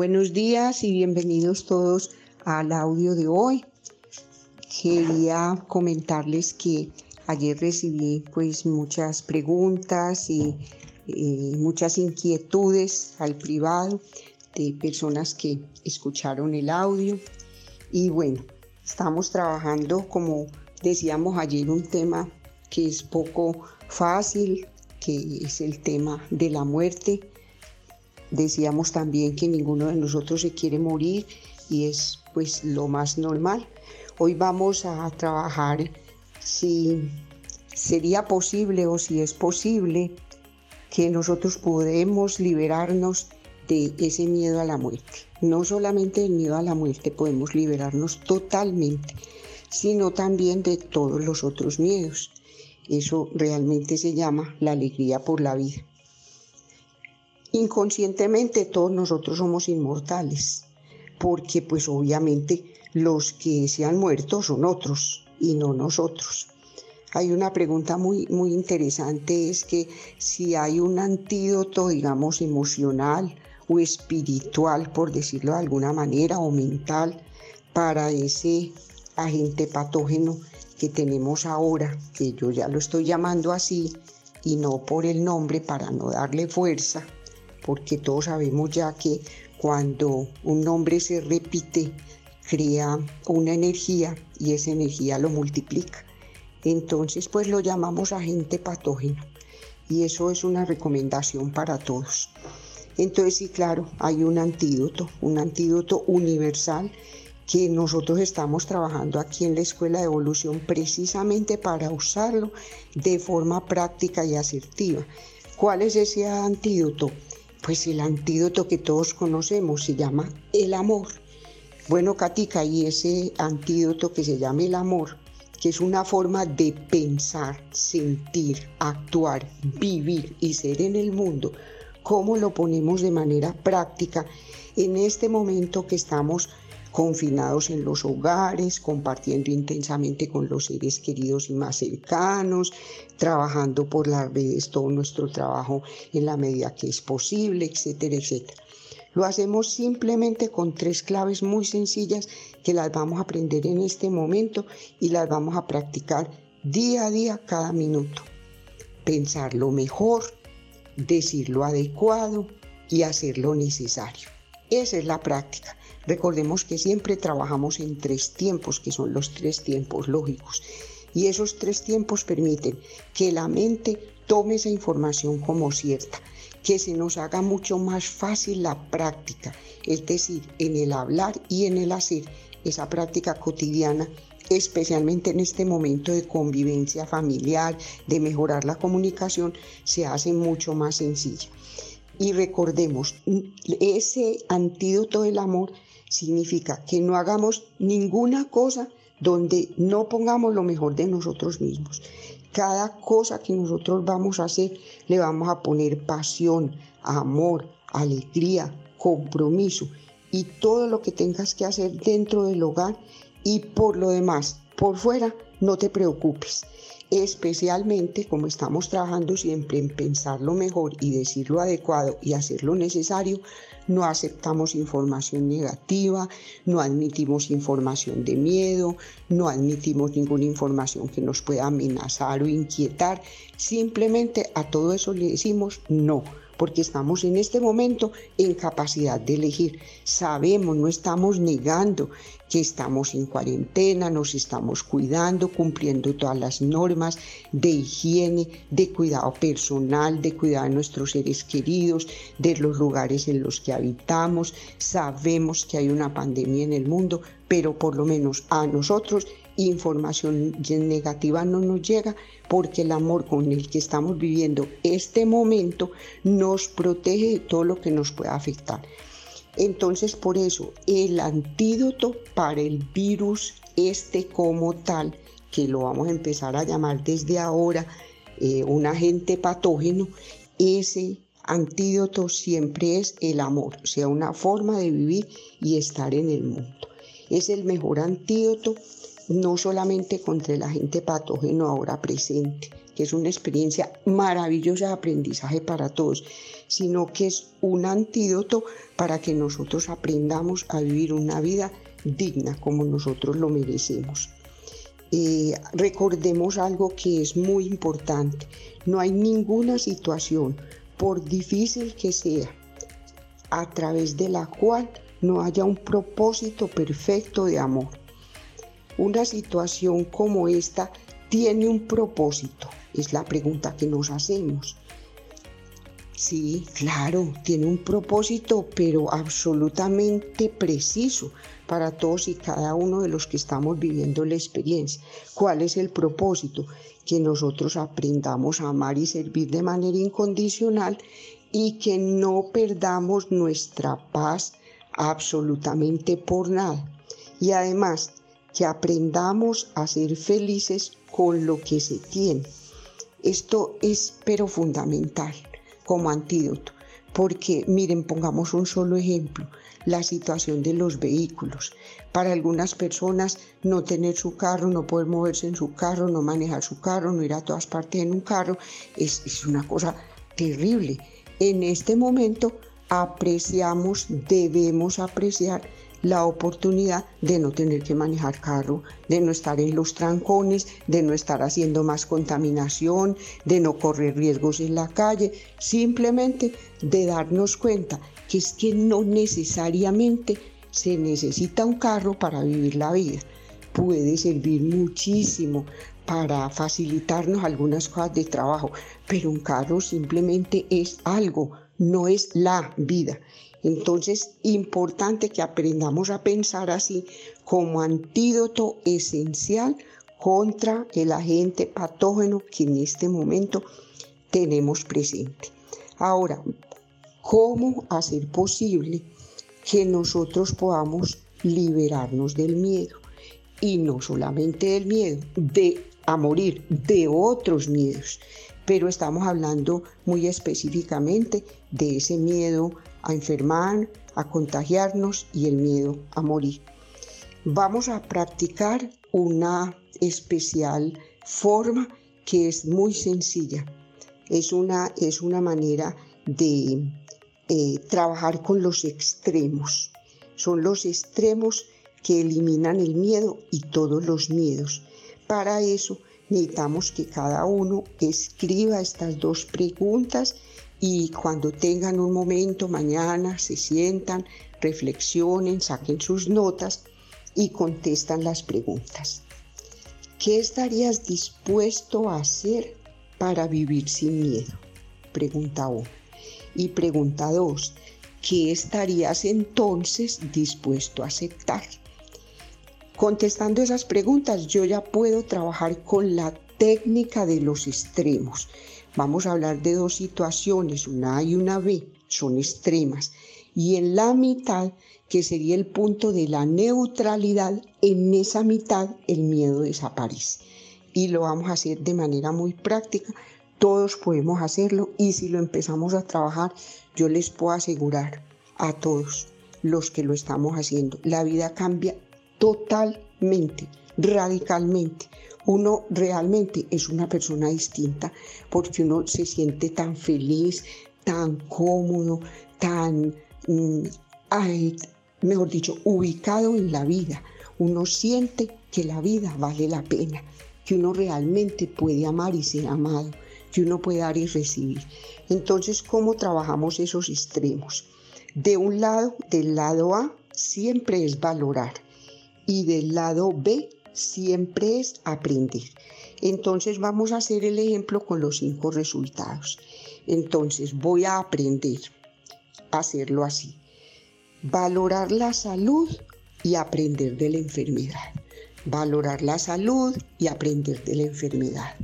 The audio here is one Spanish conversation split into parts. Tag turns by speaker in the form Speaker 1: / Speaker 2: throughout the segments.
Speaker 1: Buenos días y bienvenidos todos al audio de hoy. Quería comentarles que ayer recibí pues muchas preguntas y muchas inquietudes al privado de personas que escucharon el audio y bueno, estamos trabajando como decíamos ayer un tema que es poco fácil, que es el tema de la muerte Decíamos también que ninguno de nosotros se quiere morir y es pues lo más normal. Hoy vamos a trabajar si sería posible o si es posible que nosotros podemos liberarnos de ese miedo a la muerte. No solamente del miedo a la muerte podemos liberarnos totalmente, sino también de todos los otros miedos. Eso realmente se llama la alegría por la vida. Inconscientemente todos nosotros somos inmortales, porque pues obviamente los que se han muerto son otros y no nosotros. Hay una pregunta muy, muy interesante, es que si hay un antídoto, digamos, emocional o espiritual, por decirlo de alguna manera, o mental, para ese agente patógeno que tenemos ahora, que yo ya lo estoy llamando así, y no por el nombre para no darle fuerza, porque todos sabemos ya que cuando un nombre se repite, crea una energía y esa energía lo multiplica. Entonces, pues lo llamamos agente patógeno y eso es una recomendación para todos. Entonces, sí, claro, hay un antídoto, un antídoto universal que nosotros estamos trabajando aquí en la Escuela de Evolución precisamente para usarlo de forma práctica y asertiva. ¿Cuál es ese antídoto? Pues el antídoto que todos conocemos se llama el amor. Bueno, Katica, y ese antídoto que se llama el amor, que es una forma de pensar, sentir, actuar, vivir y ser en el mundo, ¿cómo lo ponemos de manera práctica en este momento que estamos confinados en los hogares, compartiendo intensamente con los seres queridos y más cercanos, trabajando por las redes todo nuestro trabajo en la medida que es posible, etcétera, etcétera. Lo hacemos simplemente con tres claves muy sencillas que las vamos a aprender en este momento y las vamos a practicar día a día, cada minuto. Pensar lo mejor, decir lo adecuado y hacer lo necesario. Esa es la práctica. Recordemos que siempre trabajamos en tres tiempos, que son los tres tiempos lógicos. Y esos tres tiempos permiten que la mente tome esa información como cierta, que se nos haga mucho más fácil la práctica, es decir, en el hablar y en el hacer, esa práctica cotidiana especialmente en este momento de convivencia familiar, de mejorar la comunicación, se hace mucho más sencilla. Y recordemos, ese antídoto del amor significa que no hagamos ninguna cosa donde no pongamos lo mejor de nosotros mismos. Cada cosa que nosotros vamos a hacer le vamos a poner pasión, amor, alegría, compromiso y todo lo que tengas que hacer dentro del hogar y por lo demás, por fuera, no te preocupes. Especialmente como estamos trabajando siempre en pensar lo mejor y decir lo adecuado y hacer lo necesario, no aceptamos información negativa, no admitimos información de miedo, no admitimos ninguna información que nos pueda amenazar o inquietar, simplemente a todo eso le decimos no porque estamos en este momento en capacidad de elegir. Sabemos, no estamos negando que estamos en cuarentena, nos estamos cuidando, cumpliendo todas las normas de higiene, de cuidado personal, de cuidar a nuestros seres queridos, de los lugares en los que habitamos. Sabemos que hay una pandemia en el mundo, pero por lo menos a nosotros información negativa no nos llega porque el amor con el que estamos viviendo este momento nos protege de todo lo que nos pueda afectar. Entonces, por eso, el antídoto para el virus este como tal, que lo vamos a empezar a llamar desde ahora eh, un agente patógeno, ese antídoto siempre es el amor, o sea, una forma de vivir y estar en el mundo. Es el mejor antídoto no solamente contra el agente patógeno ahora presente, que es una experiencia maravillosa de aprendizaje para todos, sino que es un antídoto para que nosotros aprendamos a vivir una vida digna como nosotros lo merecemos. Eh, recordemos algo que es muy importante. No hay ninguna situación, por difícil que sea, a través de la cual no haya un propósito perfecto de amor. Una situación como esta tiene un propósito, es la pregunta que nos hacemos. Sí, claro, tiene un propósito, pero absolutamente preciso para todos y cada uno de los que estamos viviendo la experiencia. ¿Cuál es el propósito? Que nosotros aprendamos a amar y servir de manera incondicional y que no perdamos nuestra paz absolutamente por nada. Y además, que aprendamos a ser felices con lo que se tiene. Esto es pero fundamental como antídoto. Porque miren, pongamos un solo ejemplo, la situación de los vehículos. Para algunas personas no tener su carro, no poder moverse en su carro, no manejar su carro, no ir a todas partes en un carro, es, es una cosa terrible. En este momento apreciamos, debemos apreciar la oportunidad de no tener que manejar carro, de no estar en los trancones, de no estar haciendo más contaminación, de no correr riesgos en la calle, simplemente de darnos cuenta que es que no necesariamente se necesita un carro para vivir la vida. Puede servir muchísimo para facilitarnos algunas cosas de trabajo, pero un carro simplemente es algo, no es la vida. Entonces, importante que aprendamos a pensar así como antídoto esencial contra el agente patógeno que en este momento tenemos presente. Ahora, ¿cómo hacer posible que nosotros podamos liberarnos del miedo? Y no solamente del miedo, de a morir, de otros miedos. Pero estamos hablando muy específicamente de ese miedo a enfermar, a contagiarnos y el miedo a morir. Vamos a practicar una especial forma que es muy sencilla. Es una, es una manera de eh, trabajar con los extremos. Son los extremos que eliminan el miedo y todos los miedos. Para eso necesitamos que cada uno escriba estas dos preguntas y cuando tengan un momento mañana se sientan, reflexionen, saquen sus notas y contestan las preguntas. ¿Qué estarías dispuesto a hacer para vivir sin miedo? Pregunta uno. Y pregunta dos, ¿qué estarías entonces dispuesto a aceptar? Contestando esas preguntas, yo ya puedo trabajar con la técnica de los extremos Vamos a hablar de dos situaciones, una A y una B, son extremas. Y en la mitad, que sería el punto de la neutralidad, en esa mitad el miedo desaparece. Y lo vamos a hacer de manera muy práctica. Todos podemos hacerlo y si lo empezamos a trabajar, yo les puedo asegurar a todos los que lo estamos haciendo, la vida cambia totalmente, radicalmente uno realmente es una persona distinta porque uno se siente tan feliz, tan cómodo, tan, mm, mejor dicho, ubicado en la vida. Uno siente que la vida vale la pena, que uno realmente puede amar y ser amado, que uno puede dar y recibir. Entonces, ¿cómo trabajamos esos extremos? De un lado, del lado A, siempre es valorar y del lado B siempre es aprender. Entonces vamos a hacer el ejemplo con los cinco resultados. Entonces voy a aprender a hacerlo así. Valorar la salud y aprender de la enfermedad. Valorar la salud y aprender de la enfermedad.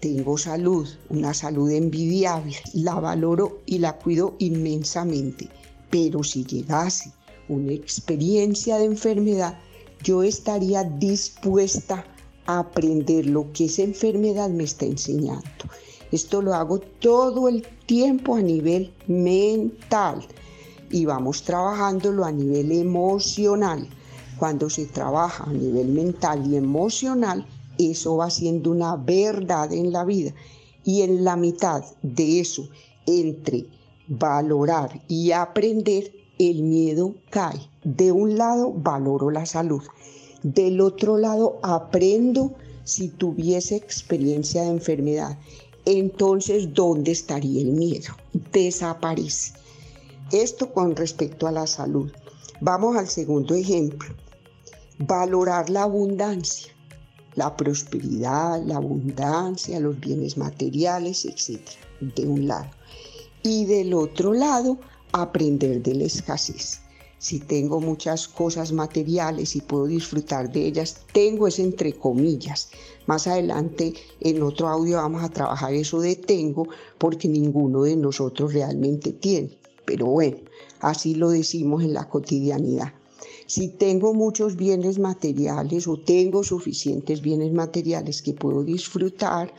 Speaker 1: Tengo salud, una salud envidiable, la valoro y la cuido inmensamente. Pero si llegase una experiencia de enfermedad, yo estaría dispuesta a aprender lo que esa enfermedad me está enseñando. Esto lo hago todo el tiempo a nivel mental y vamos trabajándolo a nivel emocional. cuando se trabaja a nivel mental y emocional, eso va siendo una verdad en la vida. Y en la mitad de eso, entre valorar y aprender, el miedo cae. De un lado valoro la salud, del otro lado aprendo si tuviese experiencia de enfermedad. Entonces, ¿dónde estaría el miedo? Desaparece. Esto con respecto a la salud. Vamos al segundo ejemplo. Valorar la abundancia, la prosperidad, la abundancia, los bienes materiales, etc. De un lado. Y del otro lado, aprender de la escasez. Si tengo muchas cosas materiales y puedo disfrutar de ellas, tengo es entre comillas. Más adelante en otro audio vamos a trabajar eso de tengo porque ninguno de nosotros realmente tiene. Pero bueno, así lo decimos en la cotidianidad. Si tengo muchos bienes materiales o tengo suficientes bienes materiales que puedo disfrutar,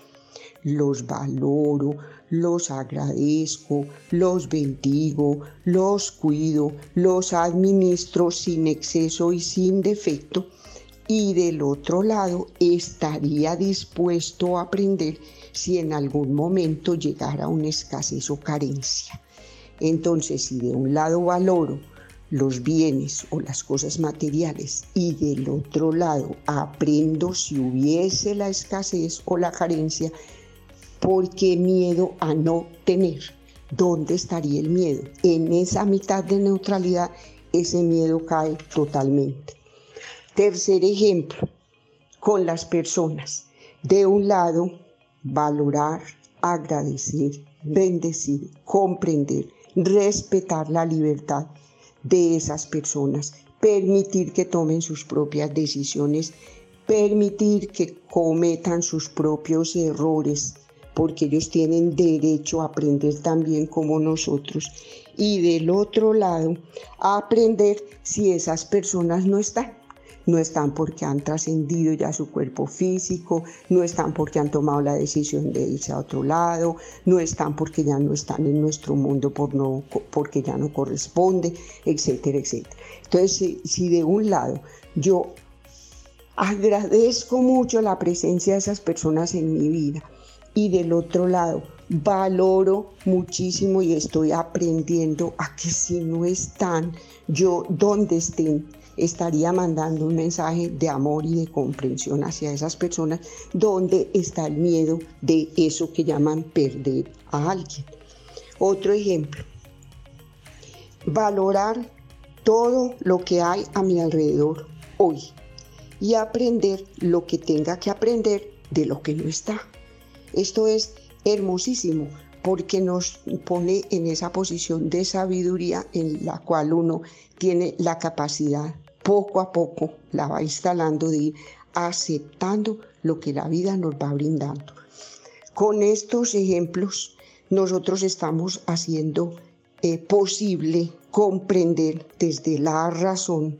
Speaker 1: los valoro, los agradezco, los bendigo, los cuido, los administro sin exceso y sin defecto. Y del otro lado, estaría dispuesto a aprender si en algún momento llegara una escasez o carencia. Entonces, si de un lado valoro los bienes o las cosas materiales y del otro lado aprendo si hubiese la escasez o la carencia, porque miedo a no tener. ¿Dónde estaría el miedo? En esa mitad de neutralidad, ese miedo cae totalmente. Tercer ejemplo, con las personas. De un lado, valorar, agradecer, bendecir, comprender, respetar la libertad de esas personas, permitir que tomen sus propias decisiones, permitir que cometan sus propios errores, porque ellos tienen derecho a aprender también como nosotros. Y del otro lado, a aprender si esas personas no están. No están porque han trascendido ya su cuerpo físico, no están porque han tomado la decisión de irse a otro lado, no están porque ya no están en nuestro mundo por no, porque ya no corresponde, etcétera, etcétera. Entonces, si de un lado yo agradezco mucho la presencia de esas personas en mi vida, y del otro lado valoro muchísimo y estoy aprendiendo a que si no están, yo donde estén, estaría mandando un mensaje de amor y de comprensión hacia esas personas donde está el miedo de eso que llaman perder a alguien. Otro ejemplo, valorar todo lo que hay a mi alrededor hoy y aprender lo que tenga que aprender de lo que no está. Esto es hermosísimo porque nos pone en esa posición de sabiduría en la cual uno tiene la capacidad poco a poco, la va instalando de ir aceptando lo que la vida nos va brindando. Con estos ejemplos nosotros estamos haciendo eh, posible comprender desde la razón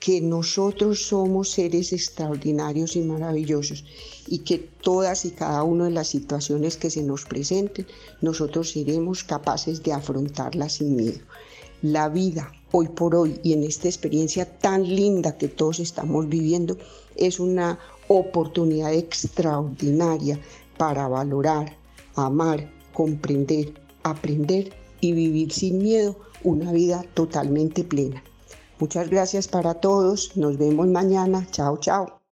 Speaker 1: que nosotros somos seres extraordinarios y maravillosos y que todas y cada una de las situaciones que se nos presenten, nosotros seremos capaces de afrontarlas sin miedo. La vida hoy por hoy y en esta experiencia tan linda que todos estamos viviendo es una oportunidad extraordinaria para valorar, amar, comprender, aprender y vivir sin miedo una vida totalmente plena. Muchas gracias para todos. Nos vemos mañana. Chao, chao.